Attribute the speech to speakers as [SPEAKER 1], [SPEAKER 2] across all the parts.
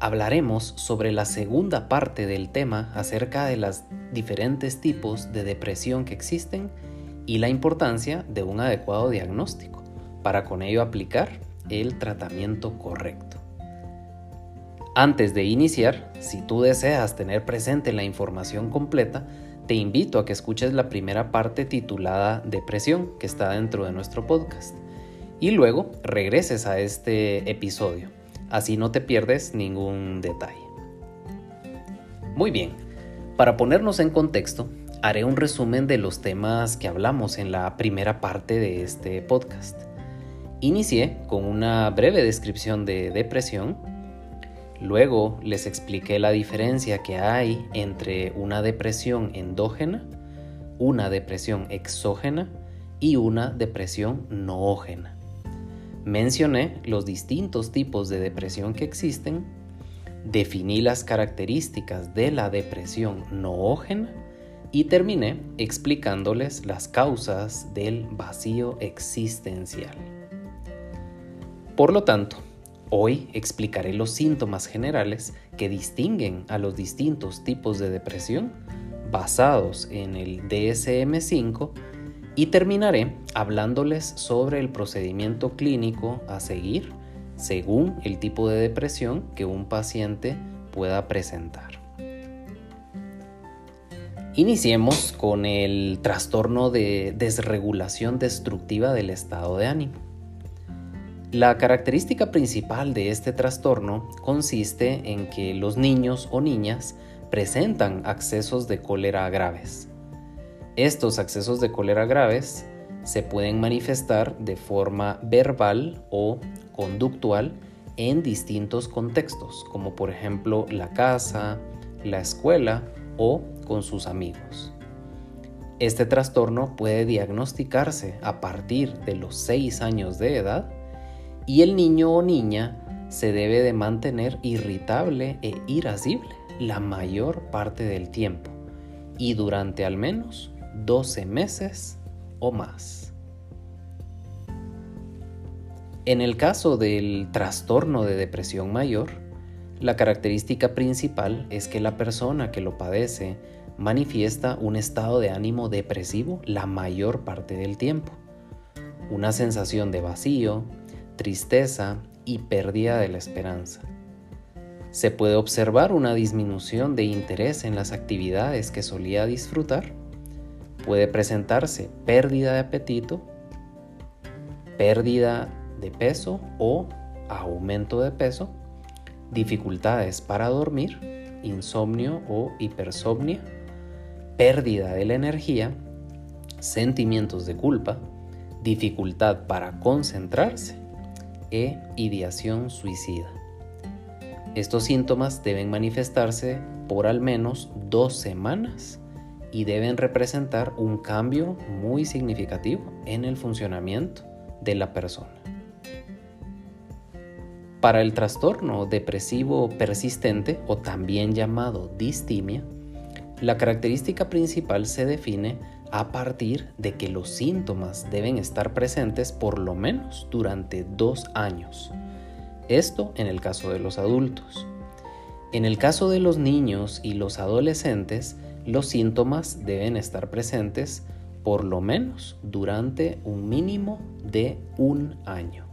[SPEAKER 1] hablaremos sobre la segunda parte del tema acerca de los diferentes tipos de depresión que existen y la importancia de un adecuado diagnóstico para con ello aplicar el tratamiento correcto. Antes de iniciar, si tú deseas tener presente la información completa, te invito a que escuches la primera parte titulada Depresión que está dentro de nuestro podcast y luego regreses a este episodio así no te pierdes ningún detalle. Muy bien, para ponernos en contexto, haré un resumen de los temas que hablamos en la primera parte de este podcast. Inicié con una breve descripción de depresión, luego les expliqué la diferencia que hay entre una depresión endógena, una depresión exógena y una depresión noógena. Mencioné los distintos tipos de depresión que existen, definí las características de la depresión noógena y terminé explicándoles las causas del vacío existencial. Por lo tanto, hoy explicaré los síntomas generales que distinguen a los distintos tipos de depresión basados en el DSM5 y terminaré hablándoles sobre el procedimiento clínico a seguir según el tipo de depresión que un paciente pueda presentar. Iniciemos con el trastorno de desregulación destructiva del estado de ánimo. La característica principal de este trastorno consiste en que los niños o niñas presentan accesos de cólera graves, estos accesos de cólera graves se pueden manifestar de forma verbal o conductual en distintos contextos, como por ejemplo la casa, la escuela o con sus amigos. Este trastorno puede diagnosticarse a partir de los 6 años de edad y el niño o niña se debe de mantener irritable e irascible la mayor parte del tiempo y durante al menos 12 meses o más. En el caso del trastorno de depresión mayor, la característica principal es que la persona que lo padece manifiesta un estado de ánimo depresivo la mayor parte del tiempo, una sensación de vacío, tristeza y pérdida de la esperanza. Se puede observar una disminución de interés en las actividades que solía disfrutar puede presentarse pérdida de apetito, pérdida de peso o aumento de peso, dificultades para dormir, insomnio o hipersomnia, pérdida de la energía, sentimientos de culpa, dificultad para concentrarse e ideación suicida. Estos síntomas deben manifestarse por al menos dos semanas y deben representar un cambio muy significativo en el funcionamiento de la persona. Para el trastorno depresivo persistente o también llamado distimia, la característica principal se define a partir de que los síntomas deben estar presentes por lo menos durante dos años. Esto en el caso de los adultos. En el caso de los niños y los adolescentes, los síntomas deben estar presentes por lo menos durante un mínimo de un año.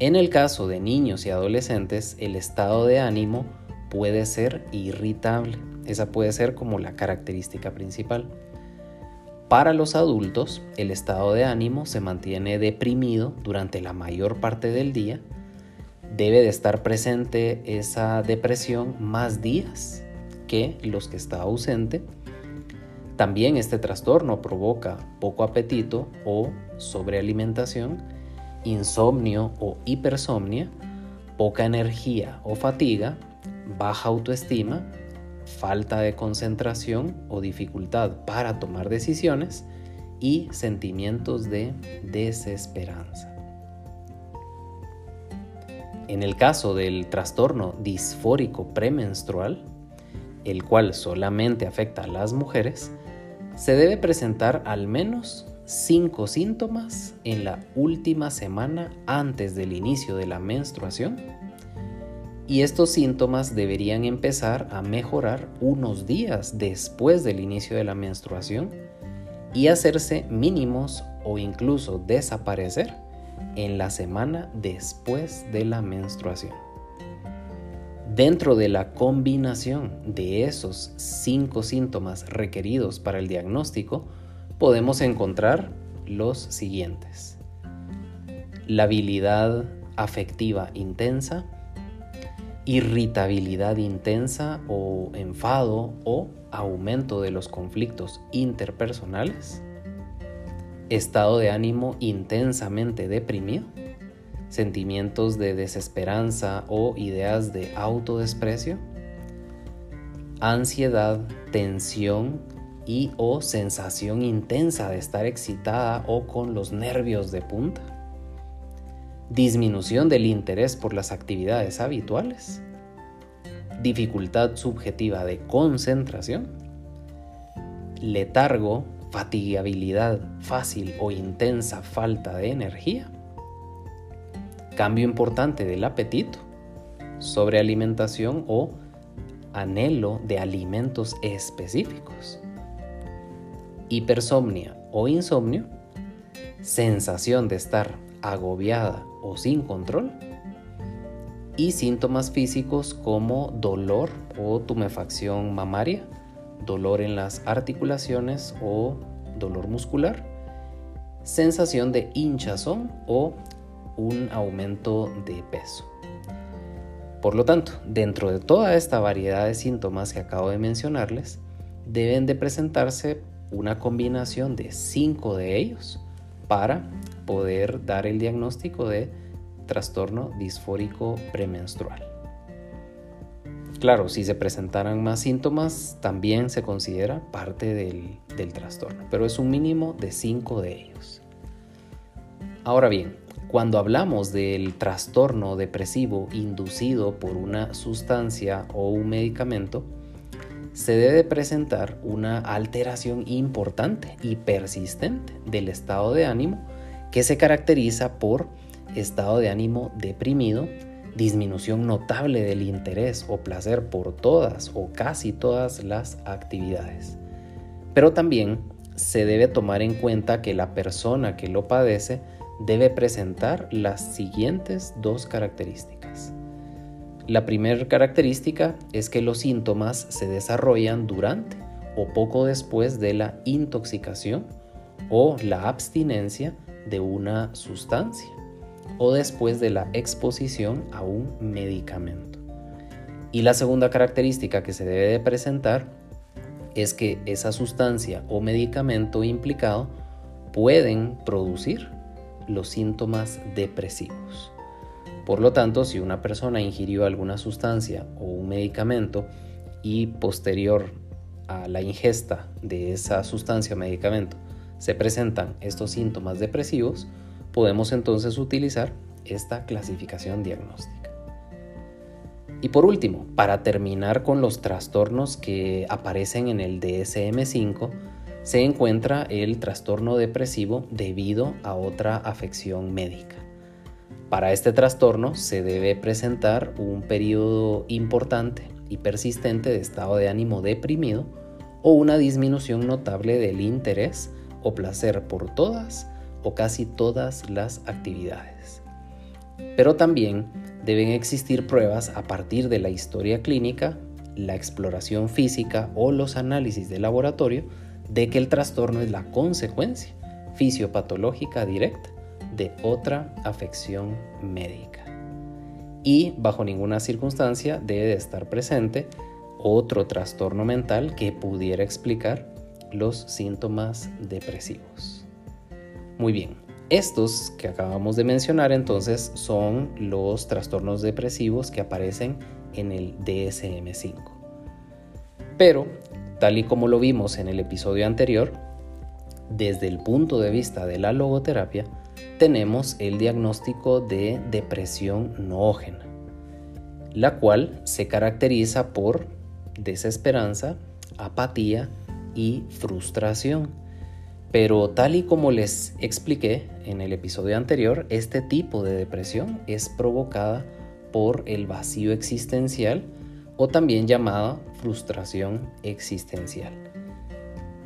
[SPEAKER 1] En el caso de niños y adolescentes, el estado de ánimo puede ser irritable. Esa puede ser como la característica principal. Para los adultos, el estado de ánimo se mantiene deprimido durante la mayor parte del día. Debe de estar presente esa depresión más días los que está ausente. También este trastorno provoca poco apetito o sobrealimentación, insomnio o hipersomnia, poca energía o fatiga, baja autoestima falta de concentración o dificultad para tomar decisiones y sentimientos de desesperanza. En el caso del trastorno disfórico premenstrual, el cual solamente afecta a las mujeres, se debe presentar al menos cinco síntomas en la última semana antes del inicio de la menstruación y estos síntomas deberían empezar a mejorar unos días después del inicio de la menstruación y hacerse mínimos o incluso desaparecer en la semana después de la menstruación. Dentro de la combinación de esos cinco síntomas requeridos para el diagnóstico, podemos encontrar los siguientes. La habilidad afectiva intensa, irritabilidad intensa o enfado o aumento de los conflictos interpersonales, estado de ánimo intensamente deprimido, sentimientos de desesperanza o ideas de autodesprecio, ansiedad, tensión y o sensación intensa de estar excitada o con los nervios de punta, disminución del interés por las actividades habituales, dificultad subjetiva de concentración, letargo, fatigabilidad fácil o intensa falta de energía, cambio importante del apetito, sobrealimentación o anhelo de alimentos específicos, hipersomnia o insomnio, sensación de estar agobiada o sin control, y síntomas físicos como dolor o tumefacción mamaria, dolor en las articulaciones o dolor muscular, sensación de hinchazón o un aumento de peso. Por lo tanto, dentro de toda esta variedad de síntomas que acabo de mencionarles, deben de presentarse una combinación de cinco de ellos para poder dar el diagnóstico de trastorno disfórico premenstrual. Claro, si se presentaran más síntomas, también se considera parte del, del trastorno, pero es un mínimo de cinco de ellos. Ahora bien, cuando hablamos del trastorno depresivo inducido por una sustancia o un medicamento, se debe presentar una alteración importante y persistente del estado de ánimo que se caracteriza por estado de ánimo deprimido, disminución notable del interés o placer por todas o casi todas las actividades. Pero también se debe tomar en cuenta que la persona que lo padece debe presentar las siguientes dos características. La primera característica es que los síntomas se desarrollan durante o poco después de la intoxicación o la abstinencia de una sustancia o después de la exposición a un medicamento. Y la segunda característica que se debe de presentar es que esa sustancia o medicamento implicado pueden producir los síntomas depresivos. Por lo tanto, si una persona ingirió alguna sustancia o un medicamento y posterior a la ingesta de esa sustancia o medicamento se presentan estos síntomas depresivos, podemos entonces utilizar esta clasificación diagnóstica. Y por último, para terminar con los trastornos que aparecen en el DSM5, se encuentra el trastorno depresivo debido a otra afección médica. Para este trastorno se debe presentar un periodo importante y persistente de estado de ánimo deprimido o una disminución notable del interés o placer por todas o casi todas las actividades. Pero también deben existir pruebas a partir de la historia clínica, la exploración física o los análisis de laboratorio de que el trastorno es la consecuencia fisiopatológica directa de otra afección médica. Y bajo ninguna circunstancia debe de estar presente otro trastorno mental que pudiera explicar los síntomas depresivos. Muy bien, estos que acabamos de mencionar entonces son los trastornos depresivos que aparecen en el DSM5. Pero, tal y como lo vimos en el episodio anterior, desde el punto de vista de la logoterapia, tenemos el diagnóstico de depresión noógena, la cual se caracteriza por desesperanza, apatía y frustración. Pero tal y como les expliqué en el episodio anterior, este tipo de depresión es provocada por el vacío existencial o también llamada frustración existencial.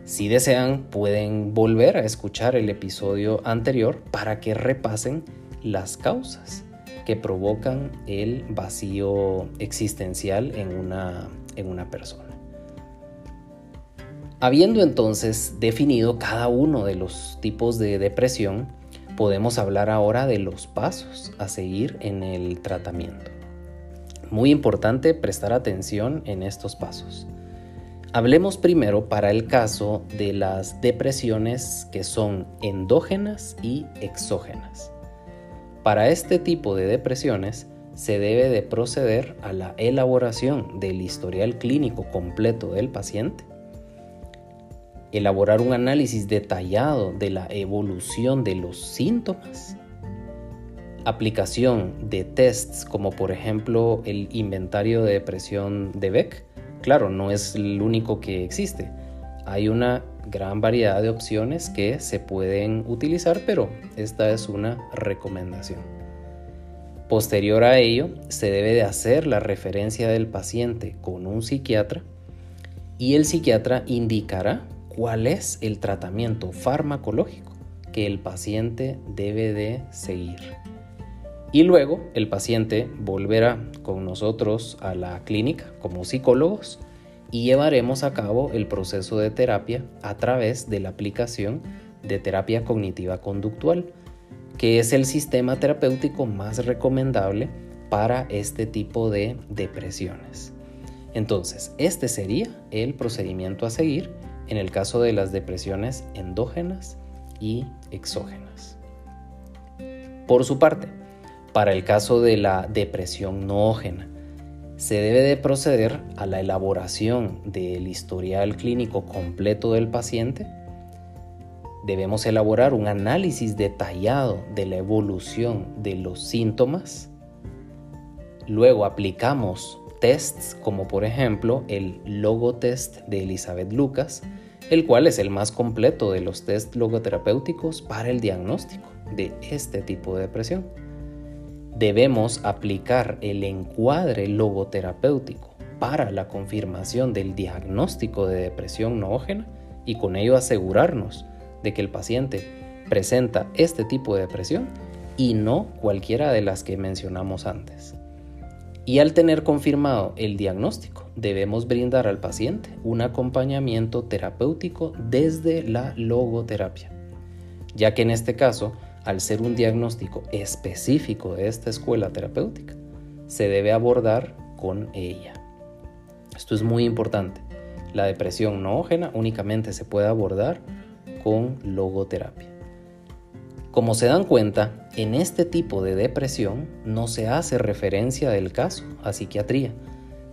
[SPEAKER 1] Si desean, pueden volver a escuchar el episodio anterior para que repasen las causas que provocan el vacío existencial en una, en una persona. Habiendo entonces definido cada uno de los tipos de depresión, podemos hablar ahora de los pasos a seguir en el tratamiento. Muy importante prestar atención en estos pasos. Hablemos primero para el caso de las depresiones que son endógenas y exógenas. Para este tipo de depresiones se debe de proceder a la elaboración del historial clínico completo del paciente, elaborar un análisis detallado de la evolución de los síntomas, aplicación de tests como por ejemplo el inventario de depresión de Beck, Claro, no es el único que existe. Hay una gran variedad de opciones que se pueden utilizar, pero esta es una recomendación. Posterior a ello, se debe de hacer la referencia del paciente con un psiquiatra y el psiquiatra indicará cuál es el tratamiento farmacológico que el paciente debe de seguir. Y luego el paciente volverá con nosotros a la clínica como psicólogos y llevaremos a cabo el proceso de terapia a través de la aplicación de terapia cognitiva conductual, que es el sistema terapéutico más recomendable para este tipo de depresiones. Entonces, este sería el procedimiento a seguir en el caso de las depresiones endógenas y exógenas. Por su parte, para el caso de la depresión noógena, se debe de proceder a la elaboración del historial clínico completo del paciente. Debemos elaborar un análisis detallado de la evolución de los síntomas. Luego aplicamos tests como por ejemplo el logotest de Elizabeth Lucas, el cual es el más completo de los test logoterapéuticos para el diagnóstico de este tipo de depresión debemos aplicar el encuadre logoterapéutico para la confirmación del diagnóstico de depresión noógena y con ello asegurarnos de que el paciente presenta este tipo de depresión y no cualquiera de las que mencionamos antes. Y al tener confirmado el diagnóstico, debemos brindar al paciente un acompañamiento terapéutico desde la logoterapia, ya que en este caso al ser un diagnóstico específico de esta escuela terapéutica, se debe abordar con ella. Esto es muy importante. La depresión noógena únicamente se puede abordar con logoterapia. Como se dan cuenta, en este tipo de depresión no se hace referencia del caso a psiquiatría,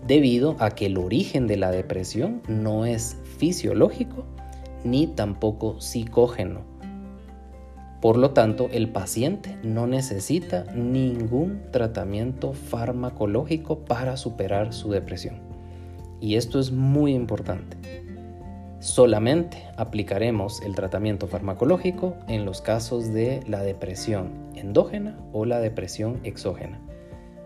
[SPEAKER 1] debido a que el origen de la depresión no es fisiológico ni tampoco psicógeno por lo tanto, el paciente no necesita ningún tratamiento farmacológico para superar su depresión. Y esto es muy importante. Solamente aplicaremos el tratamiento farmacológico en los casos de la depresión endógena o la depresión exógena,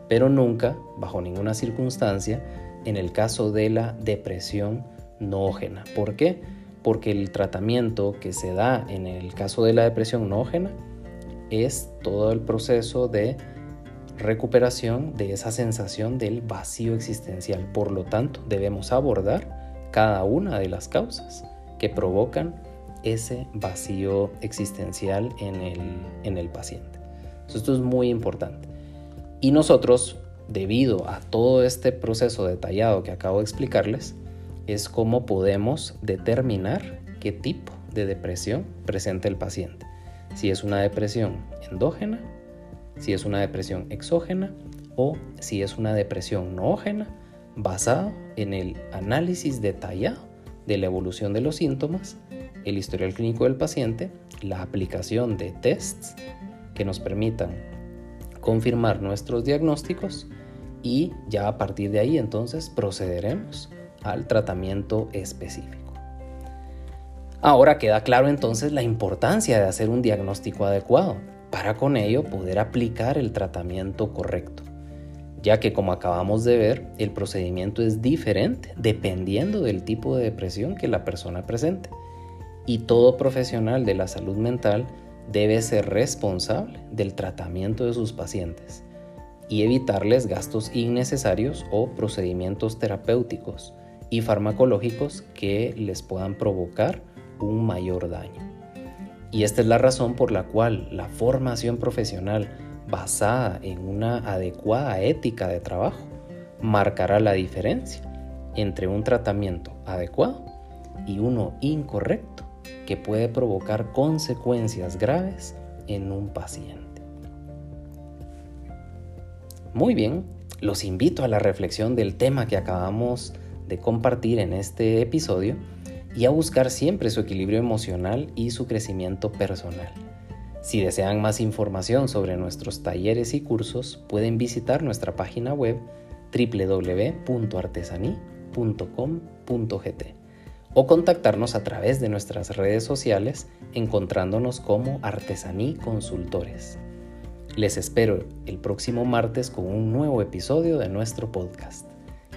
[SPEAKER 1] pero nunca, bajo ninguna circunstancia, en el caso de la depresión noógena. ¿Por qué? Porque el tratamiento que se da en el caso de la depresión noógena es todo el proceso de recuperación de esa sensación del vacío existencial. Por lo tanto, debemos abordar cada una de las causas que provocan ese vacío existencial en el, en el paciente. Esto es muy importante. Y nosotros, debido a todo este proceso detallado que acabo de explicarles, es cómo podemos determinar qué tipo de depresión presenta el paciente. Si es una depresión endógena, si es una depresión exógena o si es una depresión noógena basada en el análisis detallado de la evolución de los síntomas, el historial clínico del paciente, la aplicación de tests que nos permitan confirmar nuestros diagnósticos y ya a partir de ahí entonces procederemos al tratamiento específico. Ahora queda claro entonces la importancia de hacer un diagnóstico adecuado para con ello poder aplicar el tratamiento correcto, ya que como acabamos de ver, el procedimiento es diferente dependiendo del tipo de depresión que la persona presente. Y todo profesional de la salud mental debe ser responsable del tratamiento de sus pacientes y evitarles gastos innecesarios o procedimientos terapéuticos y farmacológicos que les puedan provocar un mayor daño. Y esta es la razón por la cual la formación profesional basada en una adecuada ética de trabajo marcará la diferencia entre un tratamiento adecuado y uno incorrecto que puede provocar consecuencias graves en un paciente. Muy bien, los invito a la reflexión del tema que acabamos de compartir en este episodio y a buscar siempre su equilibrio emocional y su crecimiento personal. Si desean más información sobre nuestros talleres y cursos, pueden visitar nuestra página web www.artesani.com.gt o contactarnos a través de nuestras redes sociales encontrándonos como Artesaní Consultores. Les espero el próximo martes con un nuevo episodio de nuestro podcast.